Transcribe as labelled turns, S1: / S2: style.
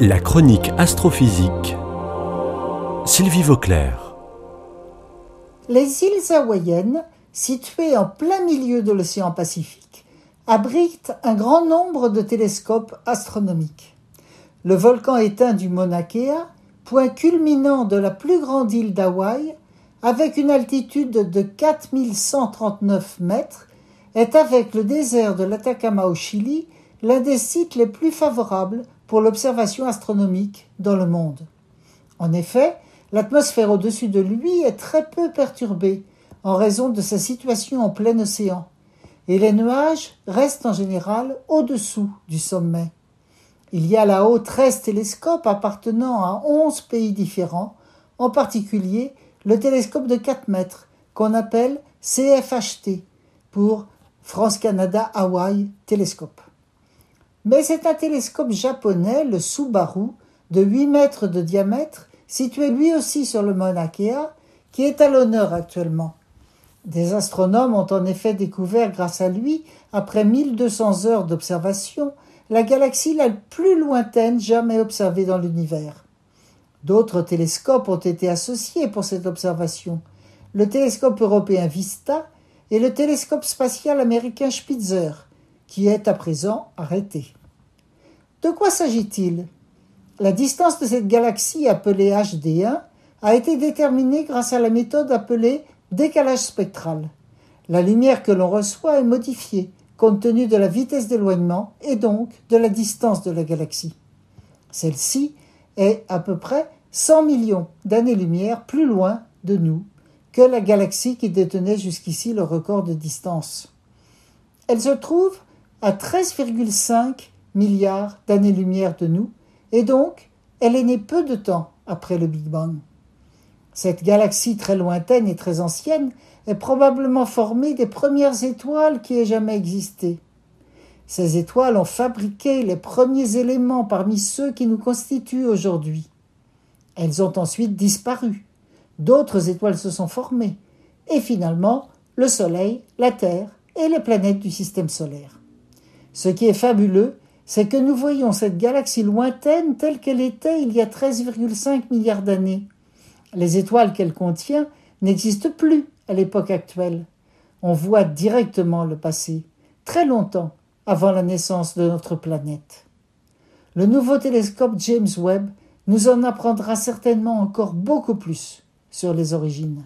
S1: La chronique astrophysique. Sylvie Vauclair.
S2: Les îles hawaïennes, situées en plein milieu de l'océan Pacifique, abritent un grand nombre de télescopes astronomiques. Le volcan éteint du Mauna Kea, point culminant de la plus grande île d'Hawaï, avec une altitude de 4139 mètres, est avec le désert de l'Atacama au Chili l'un des sites les plus favorables pour l'observation astronomique dans le monde. En effet, l'atmosphère au-dessus de lui est très peu perturbée en raison de sa situation en plein océan, et les nuages restent en général au-dessous du sommet. Il y a là-haut 13 télescopes appartenant à 11 pays différents, en particulier le télescope de 4 mètres qu'on appelle CFHT pour France-Canada-Hawaï Télescope. Mais c'est un télescope japonais, le Subaru, de 8 mètres de diamètre, situé lui aussi sur le Mauna Kea, qui est à l'honneur actuellement. Des astronomes ont en effet découvert grâce à lui, après 1200 heures d'observation, la galaxie la plus lointaine jamais observée dans l'univers. D'autres télescopes ont été associés pour cette observation. Le télescope européen Vista et le télescope spatial américain Spitzer, qui est à présent arrêté. De quoi s'agit-il? La distance de cette galaxie appelée HD1 a été déterminée grâce à la méthode appelée décalage spectral. La lumière que l'on reçoit est modifiée compte tenu de la vitesse d'éloignement et donc de la distance de la galaxie. Celle-ci est à peu près 100 millions d'années-lumière plus loin de nous que la galaxie qui détenait jusqu'ici le record de distance. Elle se trouve à 13,5 milliards d'années-lumière de nous, et donc elle est née peu de temps après le Big Bang. Cette galaxie très lointaine et très ancienne est probablement formée des premières étoiles qui aient jamais existé. Ces étoiles ont fabriqué les premiers éléments parmi ceux qui nous constituent aujourd'hui. Elles ont ensuite disparu. D'autres étoiles se sont formées. Et finalement, le Soleil, la Terre et les planètes du système solaire. Ce qui est fabuleux, c'est que nous voyons cette galaxie lointaine telle qu'elle était il y a 13,5 milliards d'années. Les étoiles qu'elle contient n'existent plus à l'époque actuelle. On voit directement le passé, très longtemps avant la naissance de notre planète. Le nouveau télescope James Webb nous en apprendra certainement encore beaucoup plus sur les origines.